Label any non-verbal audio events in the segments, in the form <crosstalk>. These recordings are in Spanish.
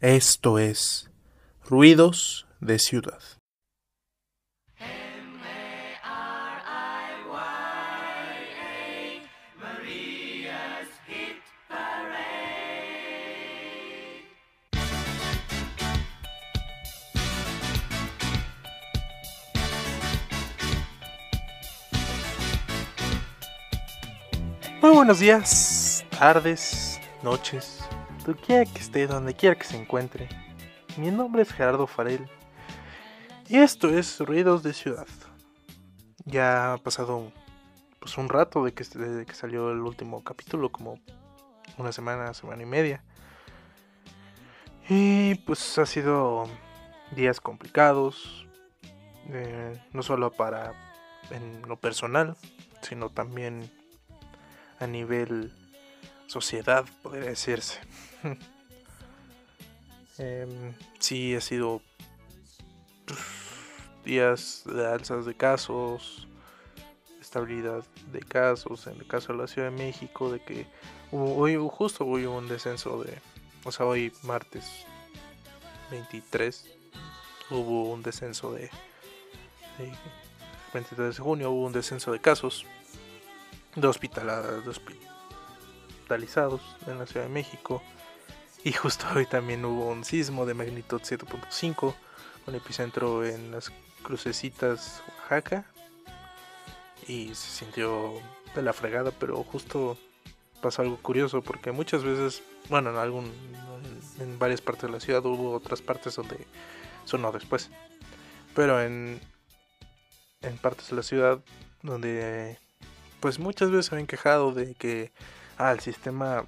Esto es Ruidos de Ciudad. Muy buenos días, tardes, noches, donde quiera que esté, donde quiera que se encuentre. Mi nombre es Gerardo Farel y esto es Ruidos de Ciudad. Ya ha pasado pues un rato de que, desde que salió el último capítulo, como una semana, semana y media. Y pues ha sido días complicados, eh, no solo para en lo personal, sino también a nivel sociedad, podría decirse. <laughs> eh, sí, ha sido días de alzas de casos, estabilidad de casos, en el caso de la Ciudad de México, de que hoy justo hubo un descenso de, o sea, hoy martes 23 hubo un descenso de, de 23 de junio hubo un descenso de casos de, hospitalizados en la Ciudad de México. Y justo <laughs> hoy también hubo un sismo de magnitud 7.5 con epicentro en las crucecitas Oaxaca. Y se sintió de la fregada, pero justo pasó algo curioso porque muchas veces, bueno, en algún en varias partes de la ciudad hubo otras partes donde sonó después. Pero en en partes de la ciudad donde pues muchas veces se habían quejado de que ah, el sistema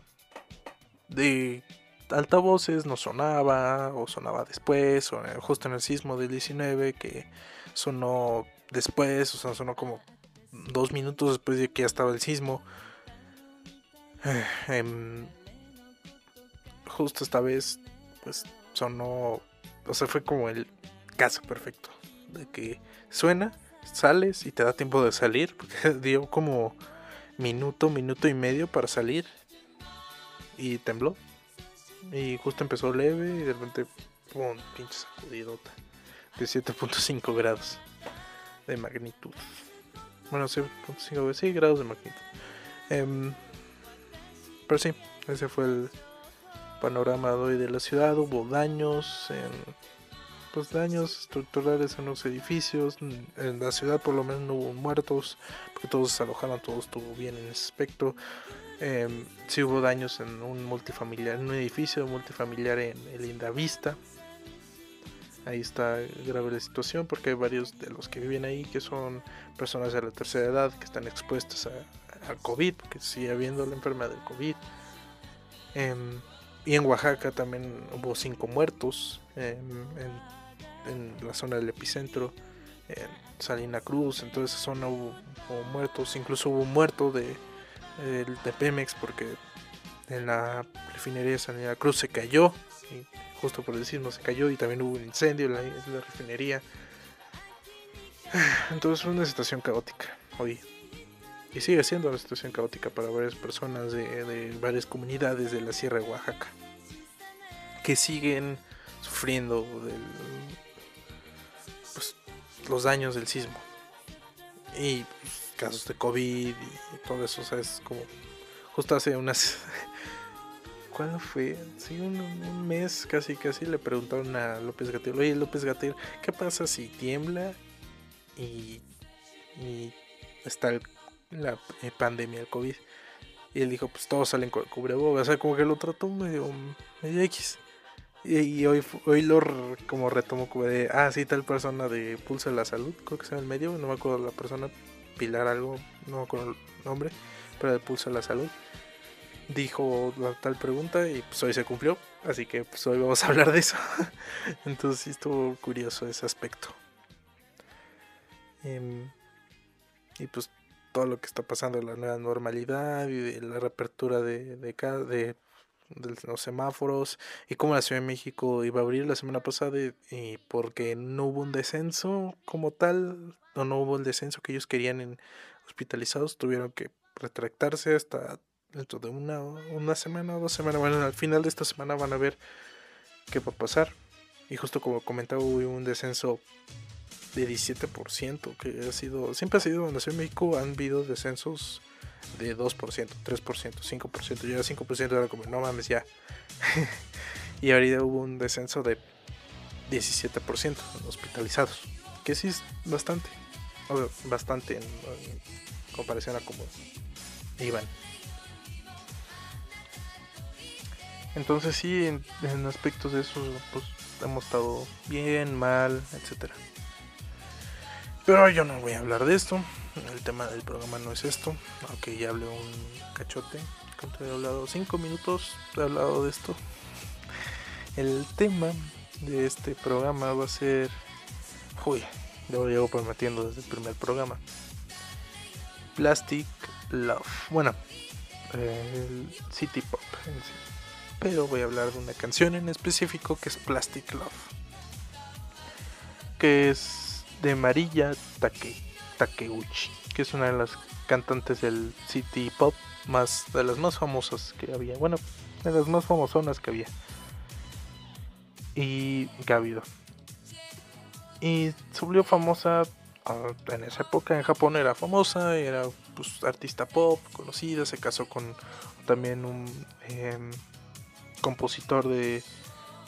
de altavoces no sonaba o sonaba después o justo en el sismo del 19 que sonó después o sea sonó como dos minutos después de que ya estaba el sismo. <sighs> Eh, justo esta vez pues sonó o sea fue como el caso perfecto de que suena sales y te da tiempo de salir, porque <laughs> dio como minuto, minuto y medio para salir y tembló. Y justo empezó leve y de repente, pum, pinche sacudidota de 7.5 grados de magnitud. Bueno, 7.5 grados de magnitud. Em, pero sí, ese fue el panorama de hoy de la ciudad. Hubo daños en pues, daños estructurales en los edificios. En la ciudad por lo menos no hubo muertos, porque todos se alojaron, todo estuvo bien en ese aspecto. Eh, sí hubo daños en un multifamiliar, en un edificio multifamiliar en el Vista Ahí está grave la situación porque hay varios de los que viven ahí que son personas de la tercera edad que están expuestas al COVID, porque sigue habiendo la enfermedad del COVID. Em, y en Oaxaca también hubo cinco muertos em, la zona del epicentro, en Salina Cruz, en toda esa zona hubo, muertos, incluso hubo un muerto de, de, Pemex porque en la refinería de Salina Cruz se cayó, y justo por decir no se cayó, y también hubo un incendio en la, refinería. <sighs> Entonces fue una situación caótica hoy. Y sigue siendo una situación caótica para varias personas de, de varias comunidades de la Sierra de Oaxaca. Que siguen sufriendo del, los daños del sismo. Y pues, casos de COVID y todo eso, o sea, es como justo hace unas... <laughs> ¿Cuándo fue? Sí, un, mes casi, casi le preguntaron a López Gatel, oye López Gatel, ¿qué pasa si tiembla y, y está la eh, pandemia, el COVID? Y él dijo, pues todos salen con cubrebocas, o sea, como que lo trató medio, medio X. Y, hoy, hoy lo como retomo como de, ah, sí, tal persona de Pulsa la Salud, creo que sea en el medio, no me acuerdo la persona, Pilar algo, no me acuerdo el nombre, pero de Pulsa la Salud, dijo la tal pregunta y pues hoy se cumplió, así que pues hoy vamos a hablar de eso. <laughs> Entonces sí estuvo curioso ese aspecto. Em, y pues todo lo que está pasando, la nueva normalidad la reapertura de, de, de de los semáforos y cómo la Ciudad de México iba a abrir la semana pasada y, porque no hubo un descenso como tal, o no hubo el descenso que ellos querían en hospitalizados, tuvieron que retractarse hasta dentro de una, una semana o dos semanas. Bueno, al final de esta semana van a ver qué va a pasar. Y justo como comentaba, hubo un descenso de 17%, que ha sido, siempre ha sido en la Ciudad de México, han habido descensos de 2%, 3%, 5%, ya 5% era como, no mames, ya. <laughs> y ahorita hubo un descenso de 17% hospitalizados, que sí es bastante, bastante en, comparación a como iban. Entonces sí, en, en aspectos de eso, pues hemos estado bien, mal, etcétera. Pero yo no voy a hablar de esto. El tema del programa no es esto. Aunque ya hablé un cachote. He hablado 5 minutos. He hablado de esto. El tema de este programa va a ser. Uy, lo llevo prometiendo desde el primer programa. Plastic Love. Bueno, el City Pop en sí. Pero voy a hablar de una canción en específico que es Plastic Love. Que es de Marilla Take, Takeuchi, que es una de las cantantes del city pop más de las más famosas que había. Bueno, de las más famosonas que había. Y habido. Y se volvió famosa ah, en esa época en Japón era famosa, era pues, artista pop, conocida, se casó con también un em, compositor de,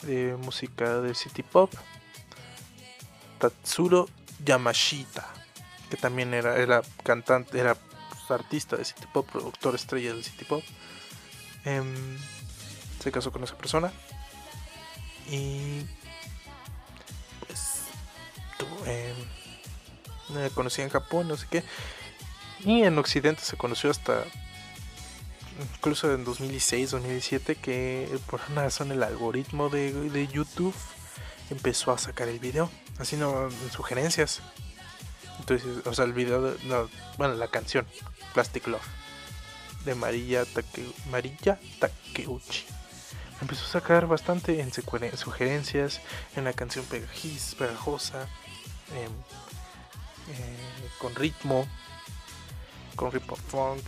de música de city pop, Tatsuro Yamashita, que también era, era cantante, era pues, artista de City Pop, productor estrella del City Pop. Em, se casó con esa persona y pues eh, conocí en Japón, no sé qué. Y en Occidente se conoció hasta incluso en 2016, 2017, que por una razón el algoritmo de, de YouTube empezó a sacar el video, así no sugerencias. Entonces, o sea, el video, no, bueno, la canción Plastic Love de Marilla, Take, Marilla Takeuchi. Empezó a sacar bastante en sugerencias, en la canción pegajis, pegajosa, em, eh, con ritmo, con ritmo funk,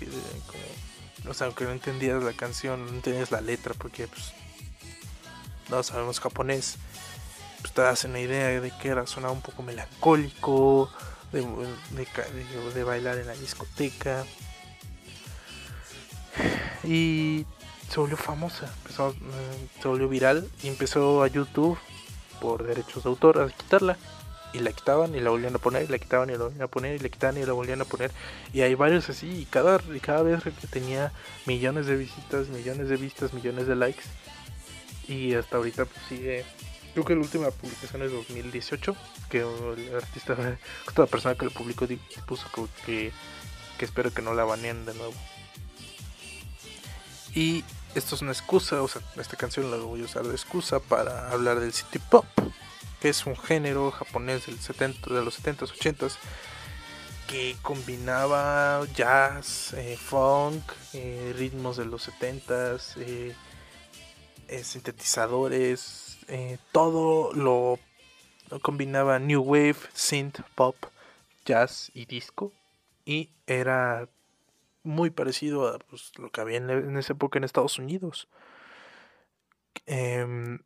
o sea, aunque no entendías la canción, no entendías la letra, porque pues, no sabemos japonés pues te das una idea de que era, sonaba un poco melancólico, de, bailar en la discoteca. Y se volvió famosa, empezó, eh, se volvió viral y empezó a YouTube por derechos de autor a quitarla. Y la quitaban y la volvían a poner, y la quitaban y la volvían a poner, y la quitaban y la volvían a poner. Y hay varios así, y cada, y cada vez que tenía millones de visitas, millones de vistas, millones de likes. Y hasta ahorita pues, sigue Creo que la última publicación es 2018, que el artista, <laughs> la persona que lo publicó puso que, que espero que no la baneen de nuevo. Y esto es una excusa, o sea, esta canción la voy a usar de excusa para hablar del city pop, que es un género japonés del 70, de los 70s, 80s, que combinaba jazz, eh, funk, eh, ritmos de los 70s, eh, sintetizadores, eh, todo lo, combinaba New Wave, Synth, Pop, Jazz y Disco. Y era muy parecido a pues, lo que había en, esa época en Estados Unidos. Em,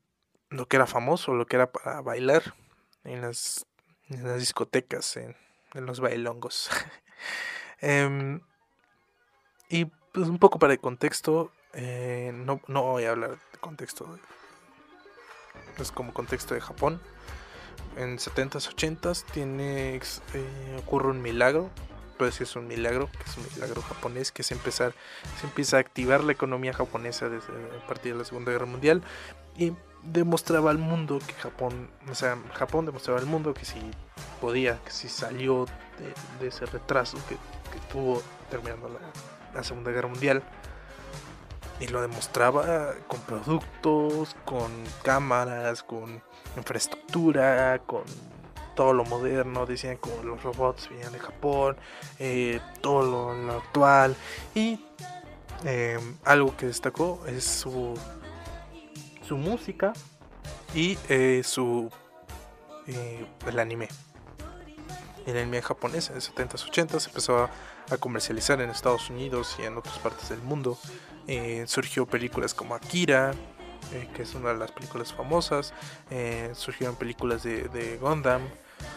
lo que era famoso, lo que era para bailar en las, las discotecas, en, los bailongos. <laughs> Em, y pues un poco para el contexto, eh, no, no voy a hablar de contexto es como contexto de Japón. En 70s, 80s tiene, eh, ocurre un milagro, puede decir es un milagro, que es un milagro japonés, que es empezar, se empieza a activar la economía japonesa desde a partir de la Segunda Guerra Mundial y demostraba al mundo que Japón, o sea, Japón demostraba al mundo que si podía, que si salió de, ese retraso que, tuvo terminando la Segunda Guerra Mundial, y lo demostraba con productos, con cámaras, con infraestructura, con todo lo moderno. Decían como los robots venían de Japón, eh, todo lo, actual. Y Em, algo que destacó es su, su música y eh, su eh, el anime. El anime japonés en los 70s, 80s empezó a comercializar en Estados Unidos y en otras partes del mundo. Eh, surgió películas como Akira, que es una de las películas famosas. surgieron películas de, de Gundam,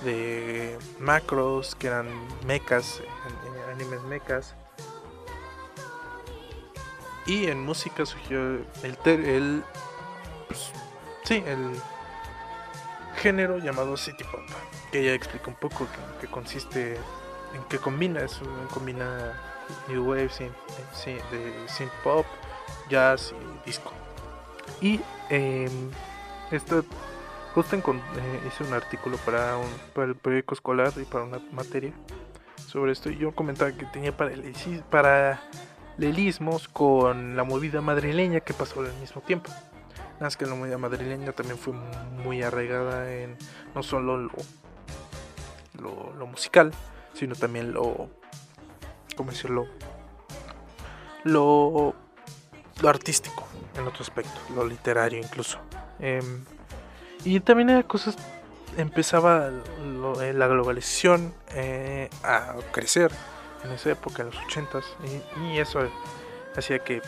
de Macros, que eran mechas, animes mechas. Y en música surgió el, el pues, sí, el género llamado City Pop, que ya explica un poco en qué consiste, en qué combina, es combina New Wave, de synth pop, jazz y disco. Y eh, esto justo eh, hice un artículo para, un, para el periódico escolar y para una materia sobre esto y yo comentaba que tenía paralelismos con la movida madrileña que pasó al mismo tiempo. Nada más que la movida madrileña también fue muy arraigada en no solo lo, lo, musical, sino también lo, ¿cómo decirlo? Lo, lo artístico en otro aspecto, lo literario incluso. Em, y también era cosas empezaba eh, la globalización eh, a crecer en esa época, en los 80s, y, eso hacía que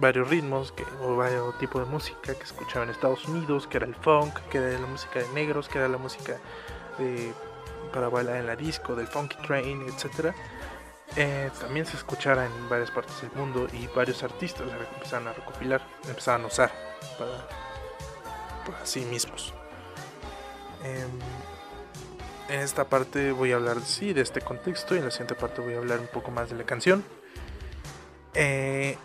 varios ritmos que, o varios tipos de música que escuchaba en Estados Unidos, que era el funk, que era la música de negros, que era la música para bailar en la disco, del funky train, etc. Eh, también se escuchara en varias partes del mundo y varios artistas empezaron a recopilar, empezaron a usar para, para sí mismos. Em, en esta parte voy a hablar sí de este contexto y en la siguiente parte voy a hablar un poco más de la canción. Eh,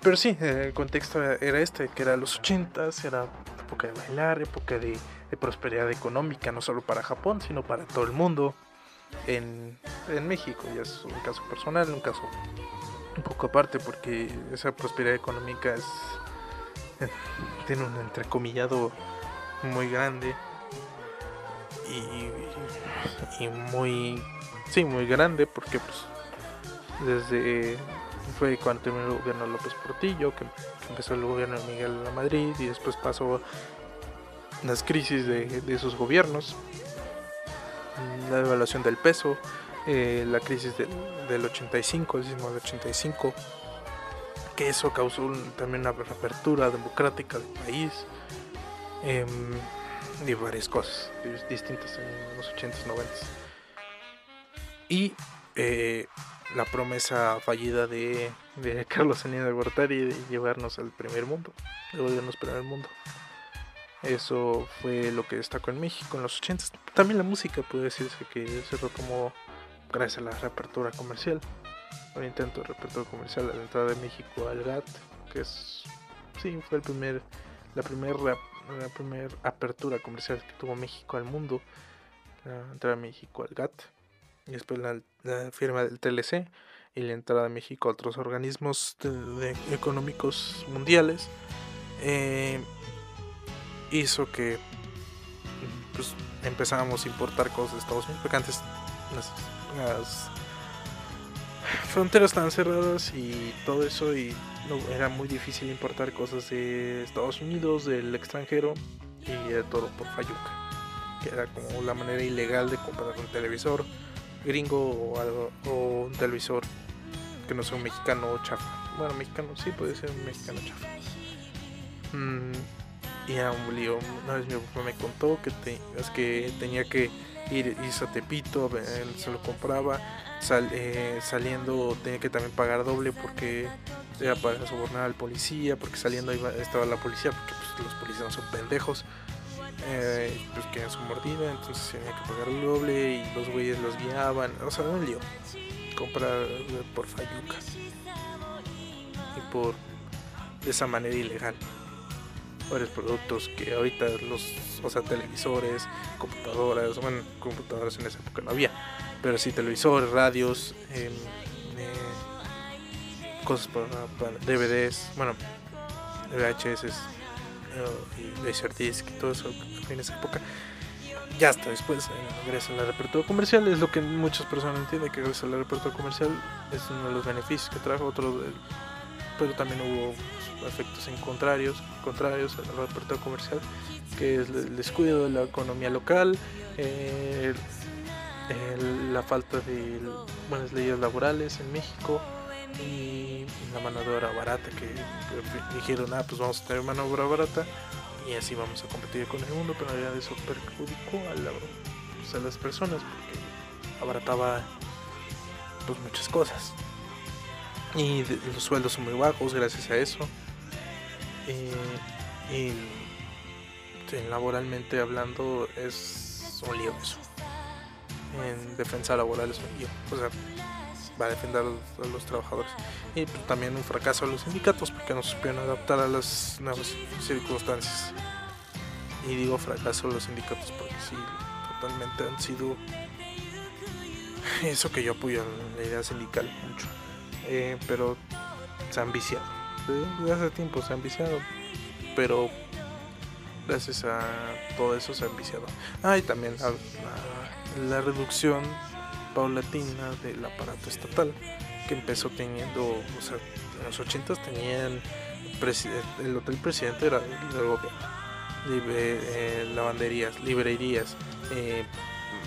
pero sí, el contexto era este, que era los 80s, era época de bailar, época de, prosperidad económica, no solo para Japón, sino para todo el mundo. En, en México, ya es un caso personal, un caso un poco aparte, porque esa prosperidad económica es, <laughs> tiene un entrecomillado muy grande y, muy sí muy grande porque pues desde fue cuando terminó el gobierno López Portillo que, empezó el gobierno de Miguel de Madrid y después pasó las crisis de, de esos gobiernos la devaluación del peso eh, la crisis del, del 85 el sismo del 85 que eso causó también una reapertura democrática del país eh, y varias cosas distintas en los 80s, 90s. Y eh, la promesa fallida de, <laughs> Carlos Salinas de Gortari de llevarnos al primer mundo, de volvernos primer mundo. Eso fue lo que destacó en México en los 80s. También la música puede decirse que se retomó gracias a la reapertura comercial. Un intento de reapertura comercial a la entrada de México al GATT, que es, sí, fue el primer, la primera la apertura comercial que tuvo México al mundo, la entrada de México al GATT, y después la, firma del TLC y la entrada de México a otros organismos económicos mundiales, eh, hizo que pues, empezáramos a importar cosas de Estados Unidos, porque antes las fronteras estaban cerradas y todo eso y era muy difícil importar cosas de Estados Unidos, del extranjero y de todo por Fayuca, que era como la manera ilegal de comprar un televisor gringo o, algo, o un televisor que no sea un mexicano chafa. Bueno, mexicano sí puede ser un mexicano chafa. Mm, y era un lío. Una vez mi papá me contó que, es que tenía que ir, irse a Tepito, él se lo compraba eh, saliendo tenía que también pagar doble porque era para sobornar al policía, porque saliendo iba, estaba la policía, porque pues, los policías no son pendejos, eh, pues querían su mordida, entonces tenía que pagar doble y los güeyes los guiaban, o sea, un lío. Comprar por Fayuca y por de esa manera ilegal varios productos que ahorita los, o sea, televisores, computadoras, bueno, computadoras en esa época no había, pero sí televisores, radios, em, eh, cosas para, DVDs, bueno, VHS, uh, y Laserdisc y todo eso en esa época. ya hasta después regresa a la repertura comercial. Es lo que muchas personas entienden que regresa a la repertura comercial. Es uno de los beneficios que trajo. Otro pero también hubo efectos en contrarios, contrarios a la repertura comercial, que es el descuido de la economía local, la falta de buenas leyes laborales en México y la mano de obra barata que, dijeron, ah, pues vamos a tener mano de obra barata y así vamos a competir con el mundo, pero en eso perjudicó a, pues, las personas porque abarataba pues muchas cosas. Y los sueldos son muy bajos gracias a eso y, laboralmente hablando es un lío eso en defensa laboral es un lío o sea va a defender a los trabajadores. Y pues, también un fracaso a los sindicatos porque no supieron adaptar a las nuevas circunstancias. Y digo fracaso a los sindicatos porque sí totalmente han sido eso que yo apoyo la idea sindical mucho. Eh, pero se han viciado desde hace tiempo se han viciado pero gracias a todo eso se han viciado ah y también la reducción paulatina del aparato estatal que empezó teniendo, o sea, en los 80 tenían el hotel presidente era del gobierno, eh, lavanderías, librerías, eh,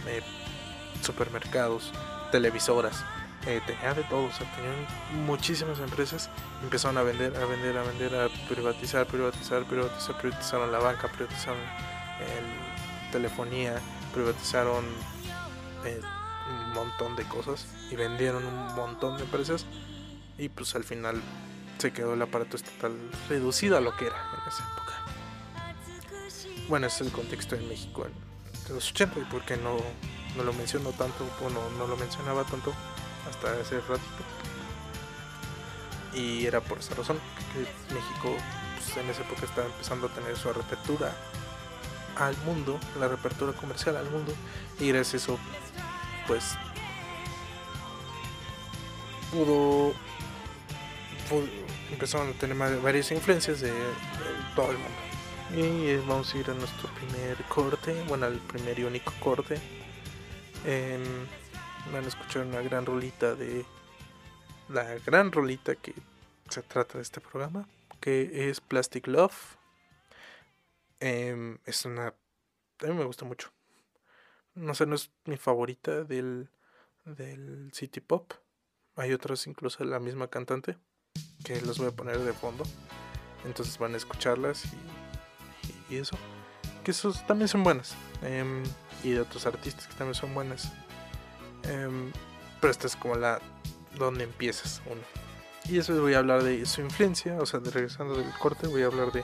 eh, supermercados, televisoras, tenían de todo, o sea, tenían muchísimas empresas, empezaron a vender, a vender, a vender, a privatizar, privatizar, privatizar, privatizaron la banca, privatizaron el, telefonía, privatizaron un montón de cosas y vendieron un montón de empresas y pues al final se quedó el aparato estatal reducido a lo que era en esa época. Bueno, ese es el contexto de México en los 80 y porque no, no lo menciono tanto, bueno, no lo mencionaba tanto hasta hace ratito. Y era por esa razón que México pues, en esa época estaba empezando a tener su reapertura al mundo, la reapertura comercial al mundo, y gracias a eso pues pudo, empezaron a tener varias influencias de, todo el mundo. Y eh, vamos a ir a nuestro primer corte, bueno, al primer y único corte. Eh, van a escuchar una gran rolita de la gran rolita que se trata de este programa, que es Plastic Love. Em, es una... A mí me gusta mucho. No sé, no es mi favorita del, del City Pop. Hay otras incluso la misma cantante que las voy a poner de fondo. Entonces van a escucharlas y, y, eso. Que esos también son buenas. Em, y de otros artistas que también son buenas. Em, pero esta es como la donde empiezas uno. Y eso voy a hablar de su influencia. O sea, regresando del corte, voy a hablar de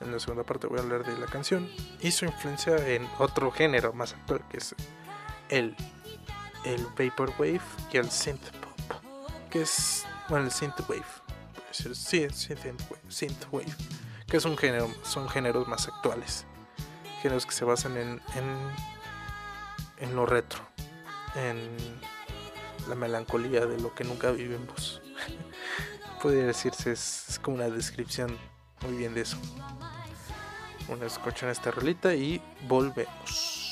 en la segunda parte voy a hablar de la canción y su influencia en otro género más actual que es el, el Vaporwave y el Synth Pop. Que es, bueno, el Synthwave. Puede sí, Synthwave, Que es un género, son géneros más actuales. Géneros que se basan en, en, en lo retro. En la melancolía de lo que nunca vivimos. <laughs> Podría decirse, es como una descripción muy bien de eso. Una escuchan esta rolita y volvemos.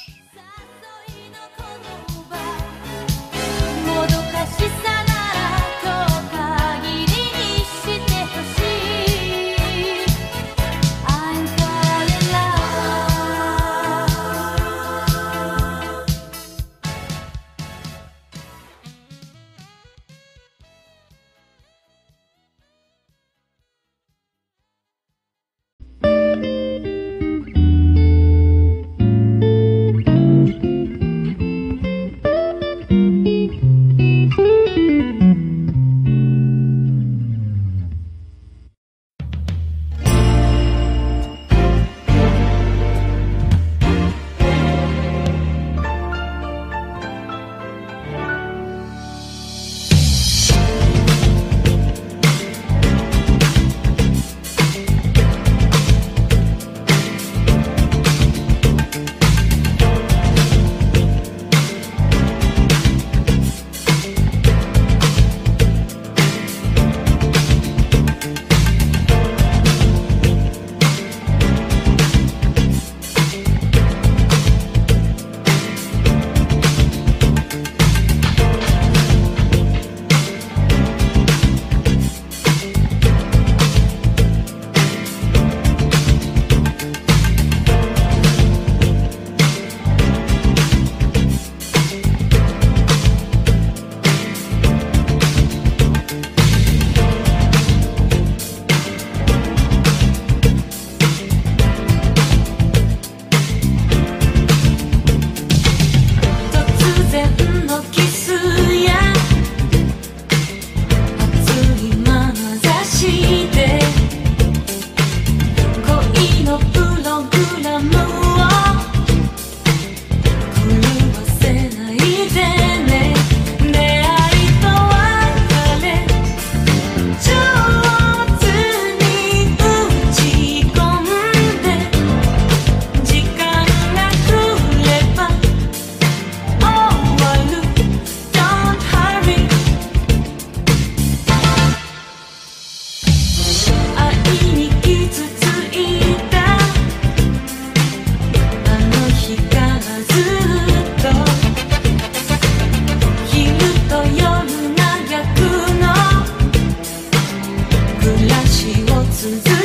不了起，我自责。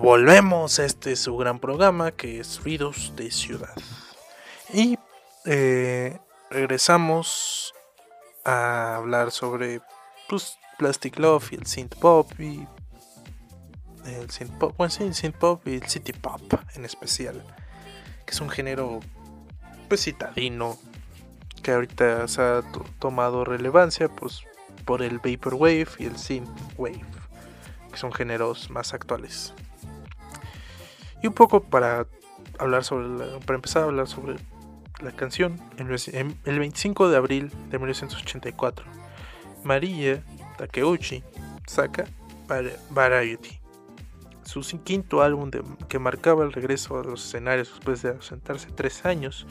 Volvemos a este su gran programa que es Ruidos de Ciudad. Y eh, regresamos a hablar sobre pues, Plastic Love y el synth pop y el synth pop, bueno sí, el synth pop y el city pop en especial, que es un género pues citadino que ahorita se ha tomado relevancia pues por el vaporwave y el synthwave, que son géneros más actuales. Y un poco para hablar sobre para empezar a hablar sobre la canción, el 25 de abril de 1984, María Takeuchi saca Variety, su quinto álbum que marcaba el regreso a los escenarios después de ausentarse tres años,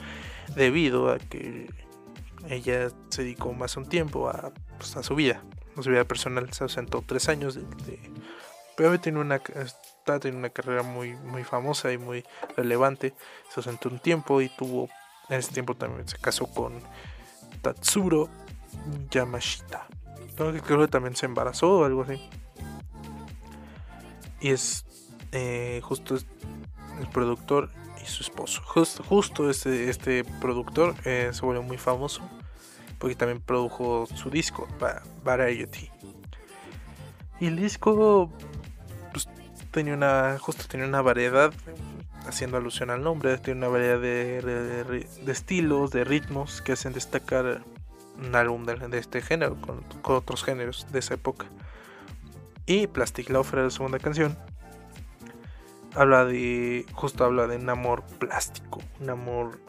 debido a que ella se dedicó más un tiempo a, pues, a su vida, a su vida personal, se ausentó tres años de, pero tiene una está teniendo una carrera muy muy famosa y muy relevante. Se ausentó un tiempo y tuvo en ese tiempo también se casó con Tatsuro Yamashita. Creo que también se embarazó o algo así. Y es eh, justo el productor y su esposo. Justo, justo este, este productor eh, se volvió muy famoso porque también produjo su disco Variety. Y el disco pues, tenía una justo tenía una variedad haciendo alusión al nombre tiene una variedad de, estilos de ritmos que hacen destacar un álbum de, este género con, otros géneros de esa época. Y Plastic Love era la segunda canción habla de justo habla de un amor plástico un amor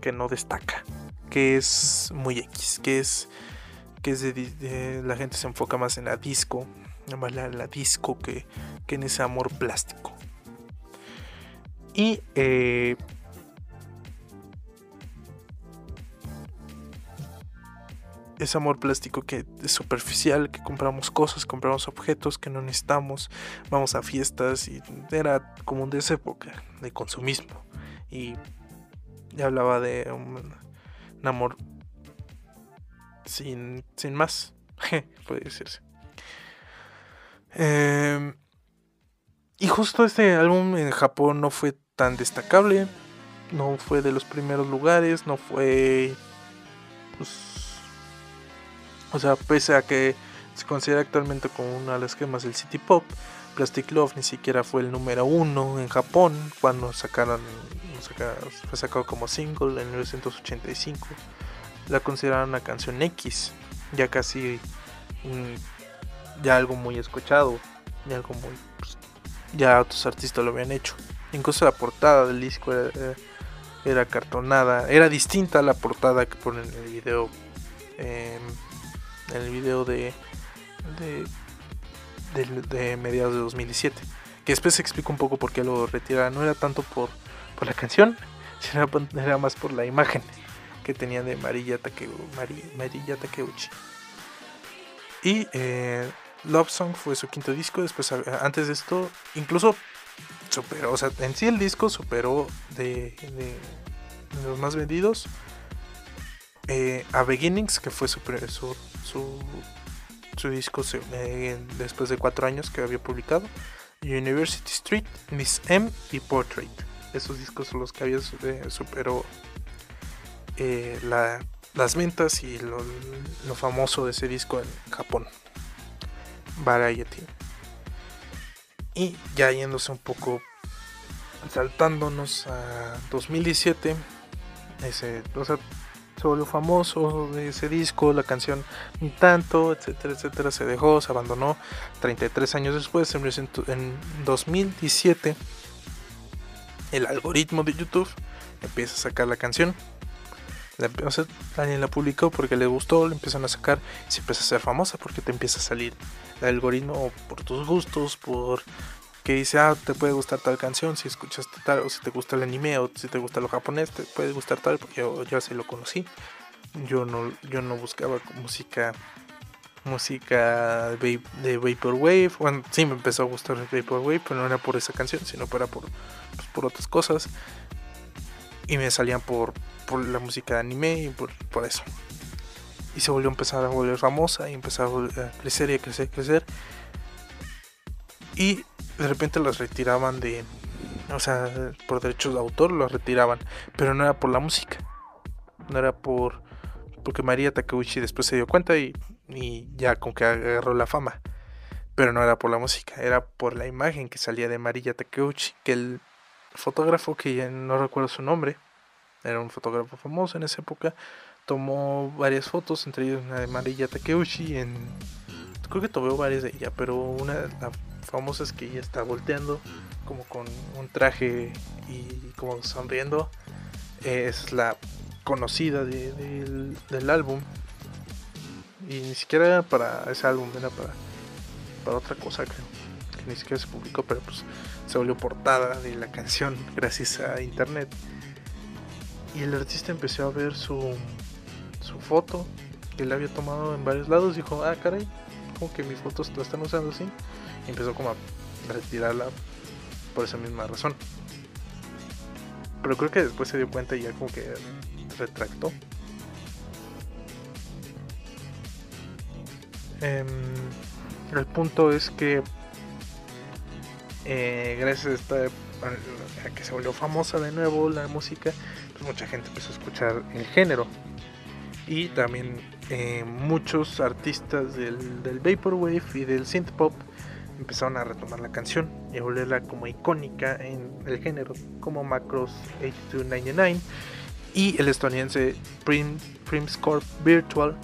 que no destaca que es muy X que es que es de, la gente se enfoca más en la disco más la, la disco que, que en ese amor plástico y eh, ese amor plástico que es superficial, que compramos cosas, compramos objetos que no necesitamos, vamos a fiestas y era común de esa época, de consumismo. Y ya hablaba de un, amor sin, sin más, <laughs> puede decirse. Em, y justo este álbum en Japón no fue tan destacable, no fue de los primeros lugares, no fue pues, o sea, pese a que se considera actualmente como una de las gemas del City Pop, Plastic Love ni siquiera fue el número uno en Japón cuando sacaron, fue sacado como single en 1985. La consideraron una canción X, ya casi ya algo muy escuchado, ya algo muy pues, ya otros artistas lo habían hecho. Incluso la portada del disco era, era, cartonada, era distinta a la portada que ponen en el video. Eh, en el video de, de, de, mediados de 2017. Que después se explica un poco por qué lo retira. No era tanto por, por la canción, <laughs> sino era más por la imagen que tenía de Marilla, Takeuchi. Y eh, Love Song fue su quinto disco. Después, antes de esto, incluso superó, o sea, en sí el disco superó de, de, los más vendidos eh, a Beginnings, que fue su, su, disco eh, después de cuatro años que había publicado. University Street, Miss M y Portrait. Esos discos son los que había eh, superó eh, las ventas y lo, famoso de ese disco en Japón. Variety. Y ya yéndose un poco saltándonos a 2017. Ese, o sea, se volvió famoso ese disco, la canción ni tanto, etcétera, etcétera, se dejó, se abandonó 33 años después, en 2017, el algoritmo de YouTube empieza a sacar la canción. La, alguien la publicó porque le gustó, le empiezan a sacar y se empieza a ser famosa porque te empieza a salir el algoritmo por tus gustos, por que dice, ah, te puede gustar tal canción si escuchas tal, o si te gusta el anime, o si te gusta lo japonés, te puede gustar tal, porque yo, ya así lo conocí. Yo no, yo no buscaba música música de Vaporwave. Bueno, sí me empezó a gustar el Vaporwave, pero no era por esa canción, sino para por, pues, por otras cosas. Y me salían por, por la música de anime y por, por eso. Y se volvió a empezar a volver famosa y empezó a, crecer y a crecer y crecer. Y de repente las retiraban de, o sea, por derechos de autor las retiraban, pero no era por la música, no era por, porque María Takeuchi después se dio cuenta y, y ya con que agarró la fama, pero no era por la música, era por la imagen que salía de María Takeuchi, que el fotógrafo que ya no recuerdo su nombre, era un fotógrafo famoso en esa época, tomó varias fotos, entre ellas una de María Takeuchi en creo que tomó varias de ella, pero una de las famosas que ella está volteando como con un traje y como sonriendo es la conocida del, álbum. Y ni siquiera era para ese álbum era para, para otra cosa creo que ni siquiera se publicó pero pues se volvió portada de la canción gracias a internet. Y el artista empezó a ver su, su foto que él había tomado en varios lados. Dijo ah caray como que mis fotos la están usando así y empezó como a retirarla por esa misma razón. Pero creo que después se dio cuenta y ya como que retractó. Em, el punto es que eh, gracias a esta que se volvió famosa de nuevo la música pues mucha gente empezó a escuchar el género y también eh, muchos artistas del, Vaporwave y del synth pop empezaron a retomar la canción y a volverla como icónica en el género, como Macros 8299 y el estadounidense Prim, Primscorp Virtual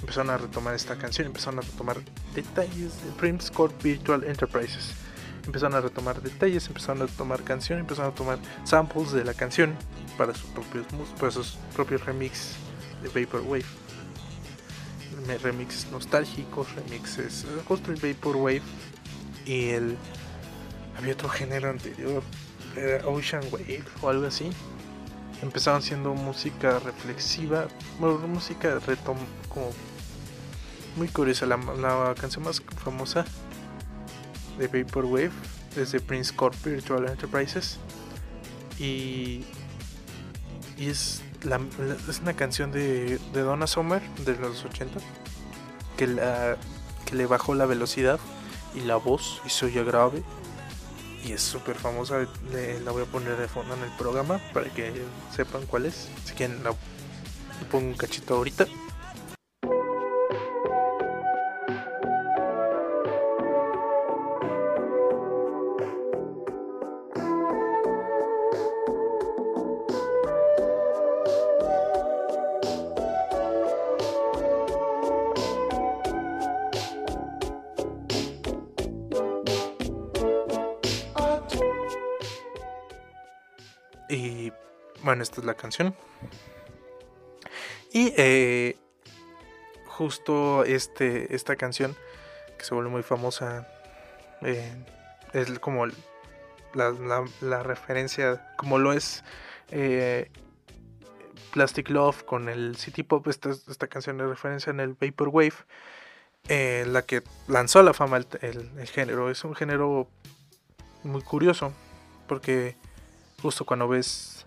empezaron a retomar esta canción, empezaron a retomar detalles de Primscorp Virtual Enterprises. Empezaron a retomar detalles, empezaron a tomar canción, empezaron a tomar samples de la canción para sus propios, para sus propios remix de Vaporwave. Remixes nostálgicos, remixes justo el Vaporwave y el había otro género anterior, Ocean Wave o algo así. Empezaron siendo música reflexiva, bueno, música retom como muy curiosa. La, la canción más famosa de Vaporwave es de Prince Corp Virtual Enterprises y, es es una canción de, de Donna Summer de los 80 que, la, que le bajó la velocidad y la voz y se grave y es súper famosa. la voy a poner de fondo en el programa para que sepan cuál es. Si quieren, la, pongo un cachito ahorita. Esta es la canción. Y eh, justo este, esta canción que se vuelve muy famosa eh, es como la, referencia, como lo es eh, Plastic Love con el City Pop. Esta, esta canción de referencia en el Vaporwave, la que lanzó la fama el género. Es un género muy curioso porque justo cuando ves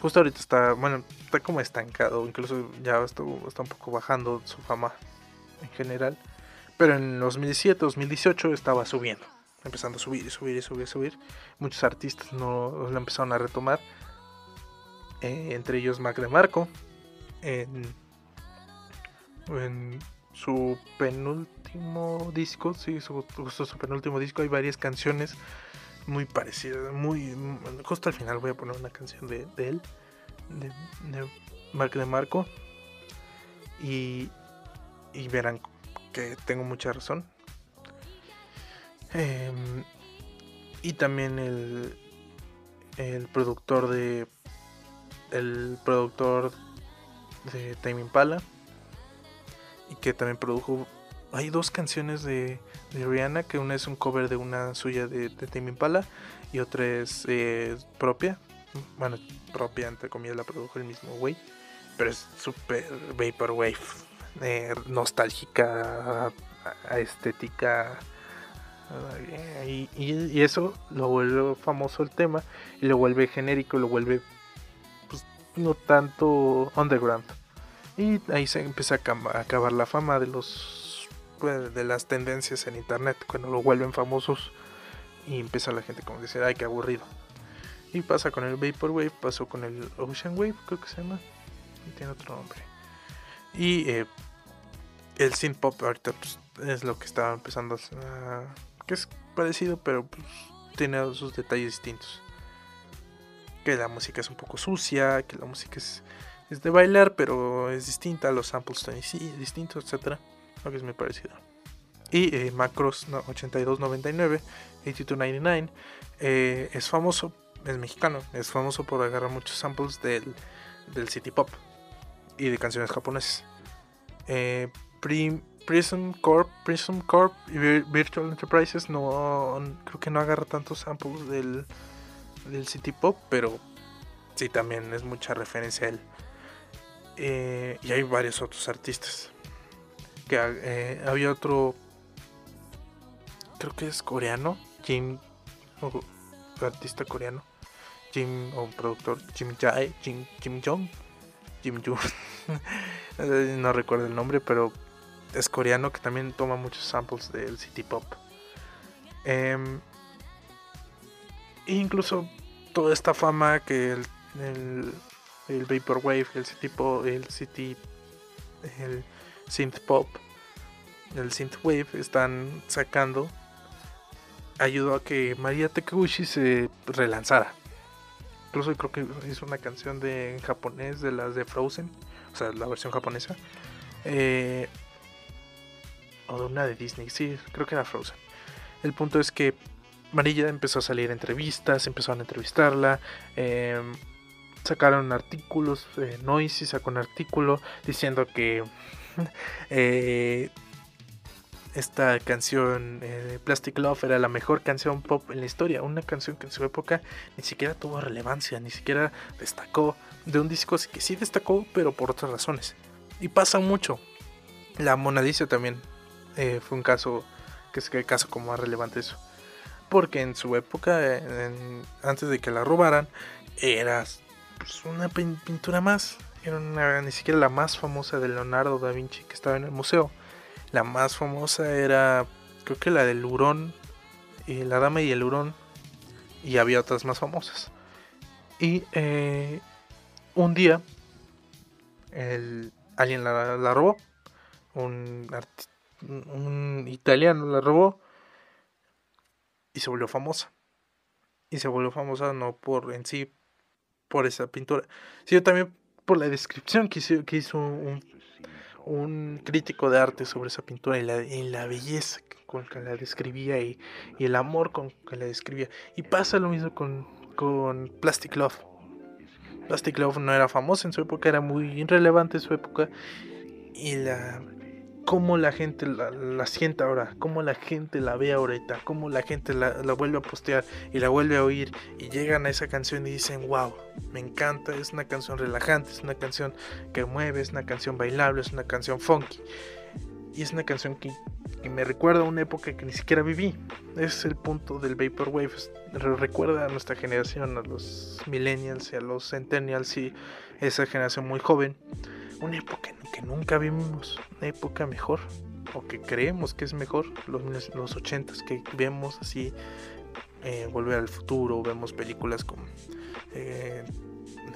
Justo ahorita está, bueno, está como estancado, incluso ya está, está un poco bajando su fama en general. Pero en 2017, 2018 estaba subiendo, empezando a subir subir y subir subir. Muchos artistas no lo empezaron a retomar, eh, entre ellos Mac de Marco. En, en su penúltimo disco, sí, su, su penúltimo disco, hay varias canciones muy parecida, muy, justo al final voy a poner una canción de, él, de, de Mark de Marco, y, y verán que tengo mucha razón. Em, y también el, el productor de el productor de Time Impala y que también produjo hay dos canciones de Rihanna, que una es un cover de una suya de, de Impala y otra es eh, propia. Bueno, propia, entre comillas, la produjo el mismo güey. Pero es súper vaporwave, eh, nostálgica, estética. Eh, y, eso lo vuelve famoso el tema y lo vuelve genérico, lo vuelve pues, no tanto underground. Y ahí se empieza a acabar la fama de los de las tendencias en internet cuando lo vuelven famosos y empieza la gente como a decir, ay, qué aburrido. Y pasa con el Vaporwave, pasó con el Ocean Wave, creo que se llama. Y tiene otro nombre. Y eh, el synth pop ahorita pues, es lo que está empezando a... que es parecido, pero pues, tiene sus detalles distintos. Que la música es un poco sucia, que la música es, es de bailar, pero es distinta, los samples están distintos, etc. Lo que es muy parecido. Y eh, Macros 8299, 8299, eh, es famoso, es mexicano, es famoso por agarrar muchos samples del, del city pop y de canciones japonesas. Eh, Prism Corp, Prism Corp y Virtual Enterprises no creo que no agarra tantos samples del, del City Pop, pero sí también es mucha referencia a él. Eh, y hay varios otros artistas. Eh, había otro, creo que es coreano, Jim, artista coreano, Jim o productor Jim Jae, Jim, Jim Jong, Jim Jung, <laughs> no recuerdo el nombre, pero es coreano que también toma muchos samples del city pop. Em, e incluso toda esta fama que el, el, el vaporwave, el city el city, el synth pop, el synth wave están sacando ayudó a que María Takeuchi se relanzara. Incluso creo que hizo una canción de en japonés de las de Frozen, o sea, la versión japonesa. Eh, o de una de Disney, sí, creo que era Frozen. El punto es que Marilla empezó a salir entrevistas, empezaron a entrevistarla, em, sacaron artículos, eh, Noisy sacó un artículo diciendo que <laughs> eh, esta canción eh, Plastic Love era la mejor canción pop en la historia, una canción que en su época ni siquiera tuvo relevancia, ni siquiera destacó de un disco que sí destacó, pero por otras razones. Y pasa mucho. La Monadicia también eh, fue un caso que es el caso como más relevante eso. Porque en su época, antes de que la robaran, era pues, una pintura más. Era ni siquiera la más famosa de Leonardo da Vinci que estaba en el museo. La más famosa era, creo que la del Hurón, y la Dama y el Hurón. Y había otras más famosas. Y eh, un día, alguien la, robó. Un un italiano la robó y se volvió famosa. Y se volvió famosa no por en sí, por esa pintura, sino también por la descripción que hizo, que hizo un, un, crítico de arte sobre esa pintura y la, la belleza con que la describía y, y, el amor con que la describía. Y pasa lo mismo con, con Plastic Love. Plastic Love no era famosa en su época, era muy irrelevante en su época. Y la, cómo la gente la, siente ahora, cómo la gente la ve ahorita, cómo la gente la, vuelve a postear y la vuelve a oír y llegan a esa canción y dicen, wow, me encanta, es una canción relajante, es una canción que mueve, es una canción bailable, es una canción funky. Y es una canción que, me recuerda a una época que ni siquiera viví. Ese es el punto del Vaporwave. Recuerda a nuestra generación, a los millennials y a los centennials y esa generación muy joven una época que nunca vimos, una época mejor, o que creemos que es mejor, los, los 80 que vemos así, eh, Volver al Futuro, vemos películas como... Eh,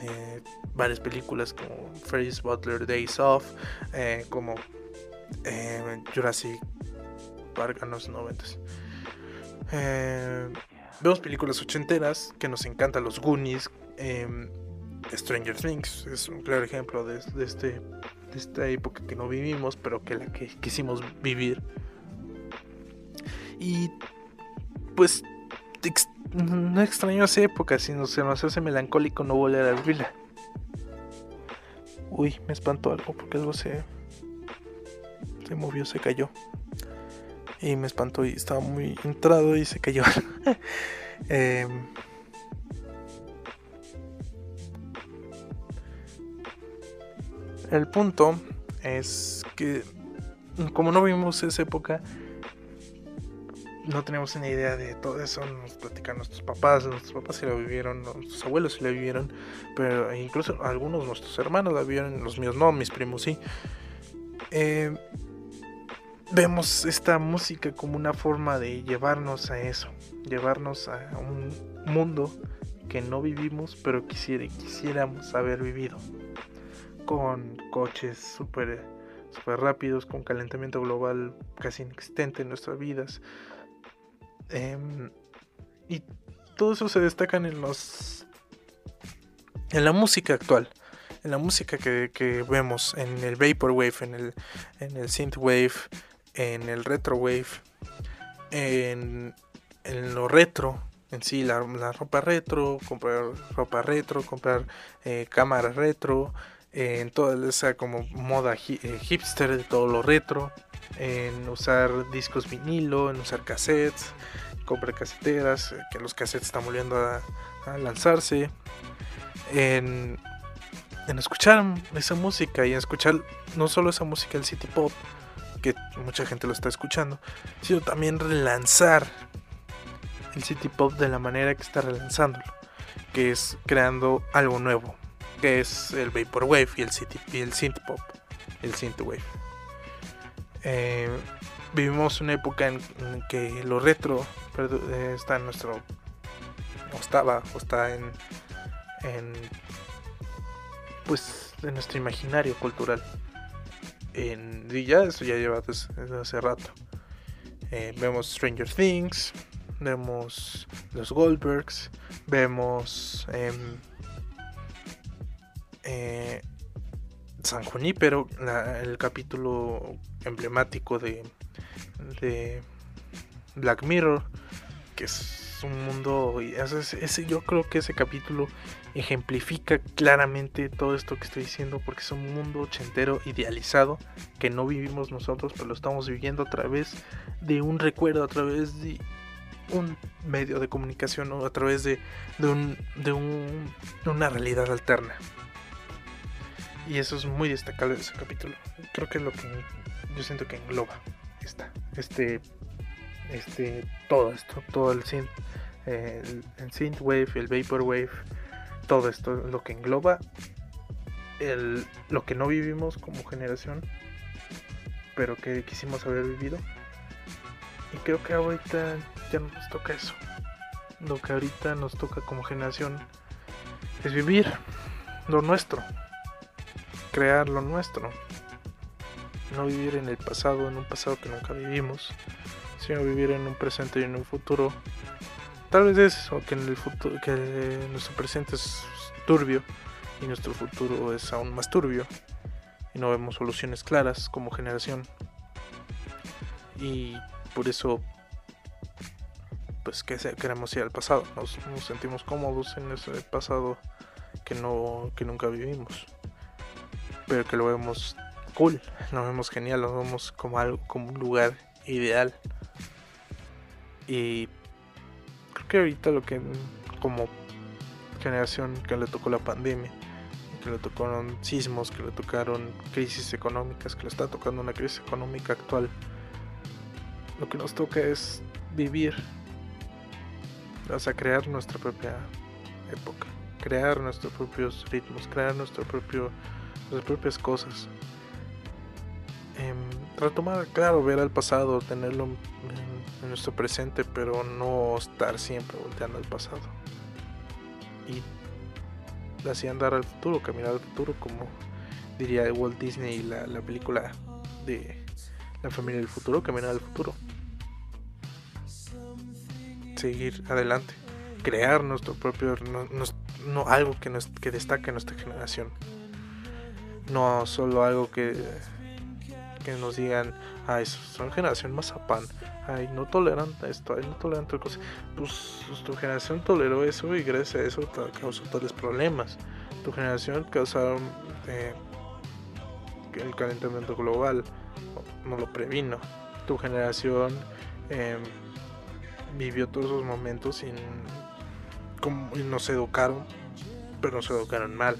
eh, varias películas como Ferris Butler Days Off, como Jurassic Park a los 90. vemos películas ochenteras que nos encantan, los Goonies, em, Stranger Things es un claro ejemplo de, este, de esta época que no vivimos, pero que la que quisimos vivir. Y pues no extraño esa época, sino se nos hace melancólico no volver a vivirla. Uy, me espantó algo porque algo se, se movió, se cayó. Y me espantó y estaba muy entrado y se cayó. <laughs> eh, El punto es que como no vimos esa época, no tenemos ni idea de todo eso. Nos platican nuestros papás, nuestros papás si la vivieron, nuestros abuelos si la vivieron, pero incluso algunos nuestros hermanos la vivieron, los míos no, mis primos sí. Eh, vemos esta música como una forma de llevarnos a eso, llevarnos a un mundo que no vivimos, pero quisiera, quisiéramos haber vivido. Con coches súper super rápidos, con calentamiento global casi inexistente en nuestras vidas. Em, y todo eso se destacan en los en la música actual en la música que, vemos en el vaporwave en el en el synthwave en el retrowave en, en lo retro en sí la, ropa retro comprar ropa retro comprar eh, cámara retro en toda esa como moda eh, hipster de todo lo retro en usar discos vinilo en usar cassettes comprar caseteras eh, que los cassettes están volviendo a, lanzarse en en escuchar esa música y en escuchar no solo esa música del city pop, que mucha gente lo está escuchando, sino también relanzar el city pop de la manera que está relanzándolo, que es creando algo nuevo, que es el vaporwave y el city y el synth pop, el synthwave. Eh, vivimos una época en, que lo retro eh, está en nuestro o estaba o está en, en pues de nuestro imaginario cultural. En, y ya eso ya lleva desde, hace rato. Eh, vemos Stranger Things, vemos los Goldbergs, vemos em, eh, San Junípero, el capítulo emblemático de, Black Mirror, que es un mundo, ese, yo creo que ese capítulo ejemplifica claramente todo esto que estoy diciendo porque es un mundo ochentero idealizado que no vivimos nosotros, pero lo estamos viviendo a través de un recuerdo, a través de un medio de comunicación o a través de, un, de, un, de una realidad alterna. Y eso es muy destacable de ese capítulo. Creo que es lo que yo siento que engloba esta, este, este, todo esto, todo el synth, el, el synthwave, el vaporwave, todo esto lo que engloba el, lo que no vivimos como generación, pero que quisimos haber vivido. Y creo que ahorita ya no nos toca eso. Lo que ahorita nos toca como generación es vivir lo nuestro, crear lo nuestro. No vivir en el pasado, en un pasado que nunca vivimos, sino vivir en un presente y en un futuro Tal vez es eso, que en el futuro, que nuestro presente es turbio y nuestro futuro es aún más turbio y no vemos soluciones claras como generación. Y por eso pues que queremos ir al pasado, nos, sentimos cómodos en ese pasado que no que nunca vivimos. Pero que lo vemos cool, lo vemos genial, lo vemos como algo como un lugar ideal. Y que ahorita lo que como generación que le tocó la pandemia, que le tocaron sismos, que le tocaron crisis económicas, que le está tocando una crisis económica actual, lo que nos toca es vivir, o sea, crear nuestra propia época, crear nuestros propios ritmos, crear nuestro propio, nuestras propias cosas. Eh, retomar, claro, ver al pasado, tenerlo en nuestro presente, pero no estar siempre volteando al pasado. Y así andar al futuro, caminar al futuro, como diría Walt Disney la, la película de la familia del futuro, caminar al futuro. Seguir adelante, crear nuestro propio, no, algo que, nos, que destaque nuestra generación. No solo algo que, que nos digan, ay, son generación mazapán ay, no toleran esto, ay, no toleran tal cosa. Pues, pues, tu generación toleró eso y gracias a eso causó tales problemas. Tu generación causaron eh, el calentamiento global, no lo previno. Tu generación em, vivió todos esos momentos sin, como, y no se educaron, pero no se educaron mal.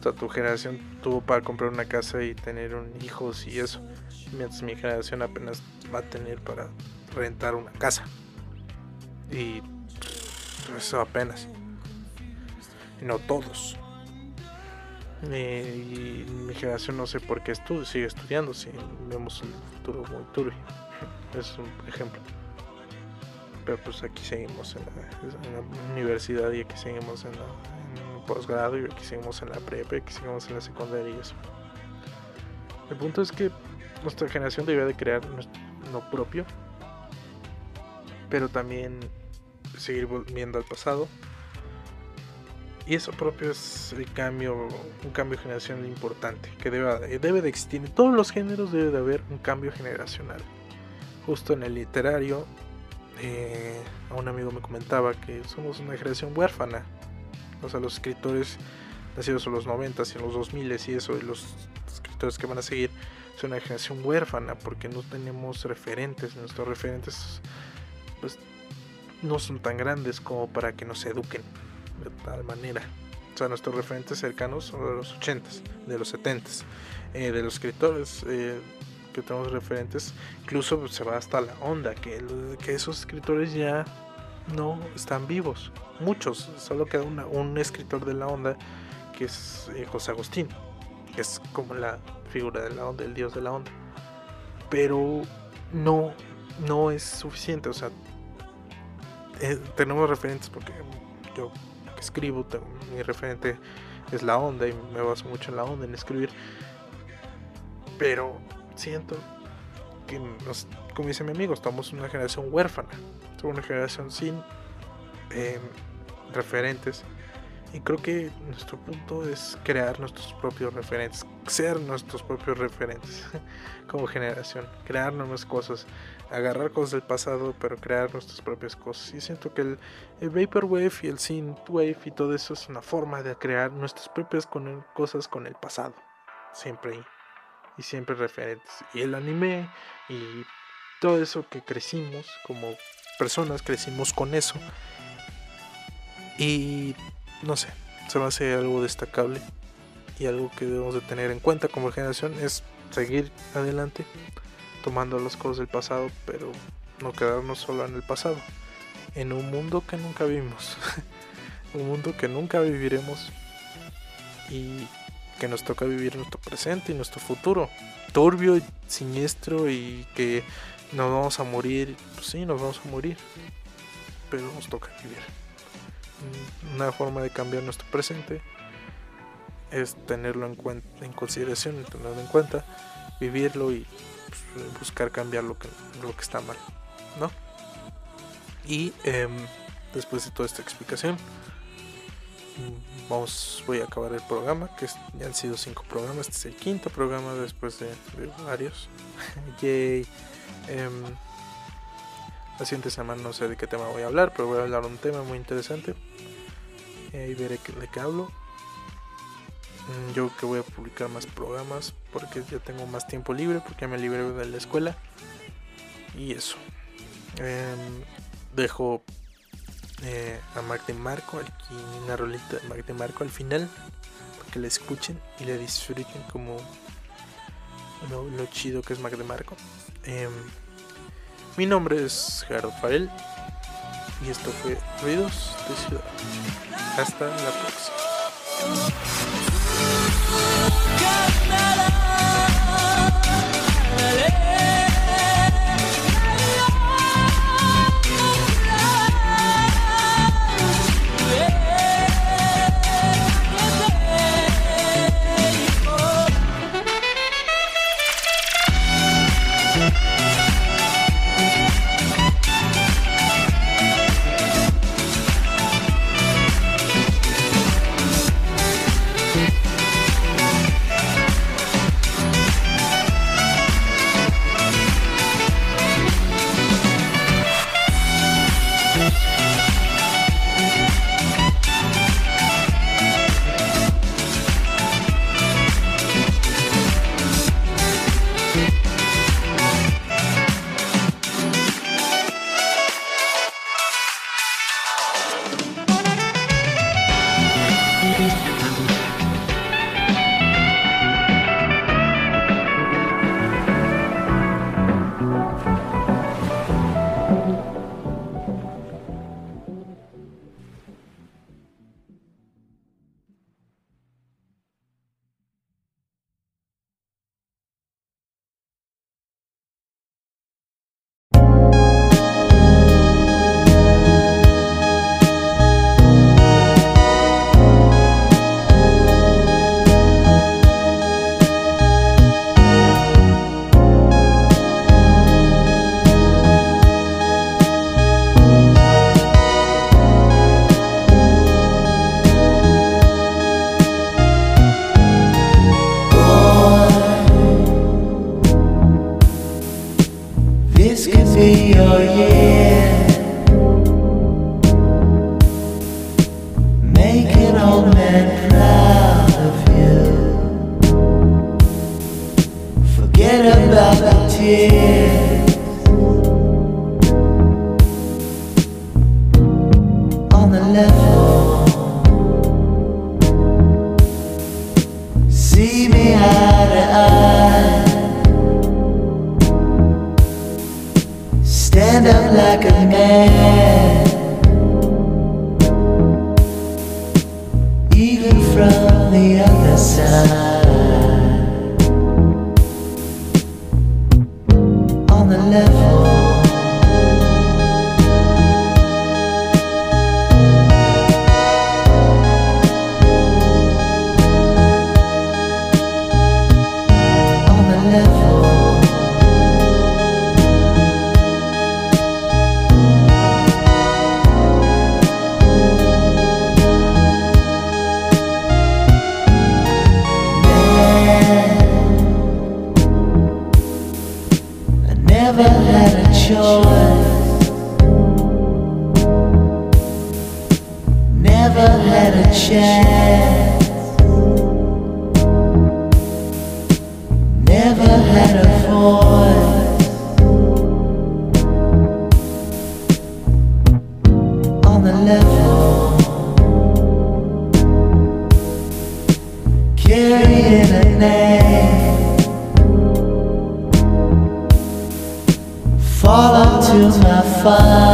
Sea, tu generación tuvo para comprar una casa y tener un hijos y eso mientras mi generación apenas va a tener para rentar una casa. Y eso apenas. No todos. Eh, y mi generación no sé por qué estudia, sigue estudiando, si vemos un futuro muy turbio. Es un ejemplo. Pero pues aquí seguimos en la, universidad y aquí seguimos en, el posgrado y aquí seguimos en la prepa y aquí seguimos en la secundaria y eso. El punto es que nuestra generación debe de crear lo propio, pero también seguir volviendo al pasado y eso propio es el cambio, un cambio generacional importante que debe, debe de existir. En todos los géneros debe de haber un cambio generacional. Justo en el literario, eh, a un amigo me comentaba que somos una generación huérfana. O sea, los escritores nacidos en los 90 y en los 2000 y eso, y los escritores que van a seguir, son una generación huérfana porque no tenemos referentes. Nuestros referentes, pues, no son tan grandes como para que nos eduquen de tal manera. O sea, nuestros referentes cercanos son de los 80s, de los 70s, eh, de los escritores eh, que tenemos referentes, incluso se va hasta la onda, que, que esos escritores ya no están vivos. Muchos, solo queda un escritor de la onda que es eh, José Agustín, que es como la figura de la onda, el dios de la onda. Pero no, no es suficiente, o sea, tenemos referentes porque yo escribo, mi referente es la onda y me baso mucho en la onda, en escribir. Pero siento que, como dice mi amigo, estamos una generación huérfana, una generación sin em, referentes. Y creo que nuestro punto es crear nuestros propios referentes, ser nuestros propios referentes <laughs> como generación, crear nuevas cosas, agarrar cosas del pasado, pero crear nuestras propias cosas. Y siento que el, Vaporwave y el Synthwave y todo eso es una forma de crear nuestras propias cosas con el pasado, siempre y siempre referentes. Y el anime y todo eso que crecimos como personas, crecimos con eso. Y no sé, se me hace algo destacable y algo que debemos de tener en cuenta como generación es seguir adelante tomando las cosas del pasado, pero no quedarnos solo en el pasado, en un mundo que nunca vimos, <laughs> un mundo que nunca viviremos y que nos toca vivir nuestro presente y nuestro futuro, turbio y siniestro y que nos vamos a morir, pues sí, nos vamos a morir, pero nos toca vivir. Una forma de cambiar nuestro presente es tenerlo en, cuenta, en consideración, tenerlo en cuenta, vivirlo y pues, buscar cambiar lo que, lo que está mal, ¿no? Y em, después de toda esta explicación, vamos, voy a acabar el programa, que ya han sido cinco programas, este es el quinto programa después de, varios. <laughs> Yay. Em, la siguiente semana no sé de qué tema voy a hablar, pero voy a hablar de un tema muy interesante. Y veré de qué hablo. Mm, yo que voy a publicar más programas porque ya tengo más tiempo libre, porque me libré de la escuela. Y eso. Em, dejo eh, a Mac de Marco, aquí una rolita de Mac de Marco al final, para que la escuchen y la disfruten como lo, chido que es Mac de Marco. Em, mi nombre es Gerardo Farel y esto fue Ruidos de Ciudad. Hasta la próxima. Carrying a name. Fall onto my fire.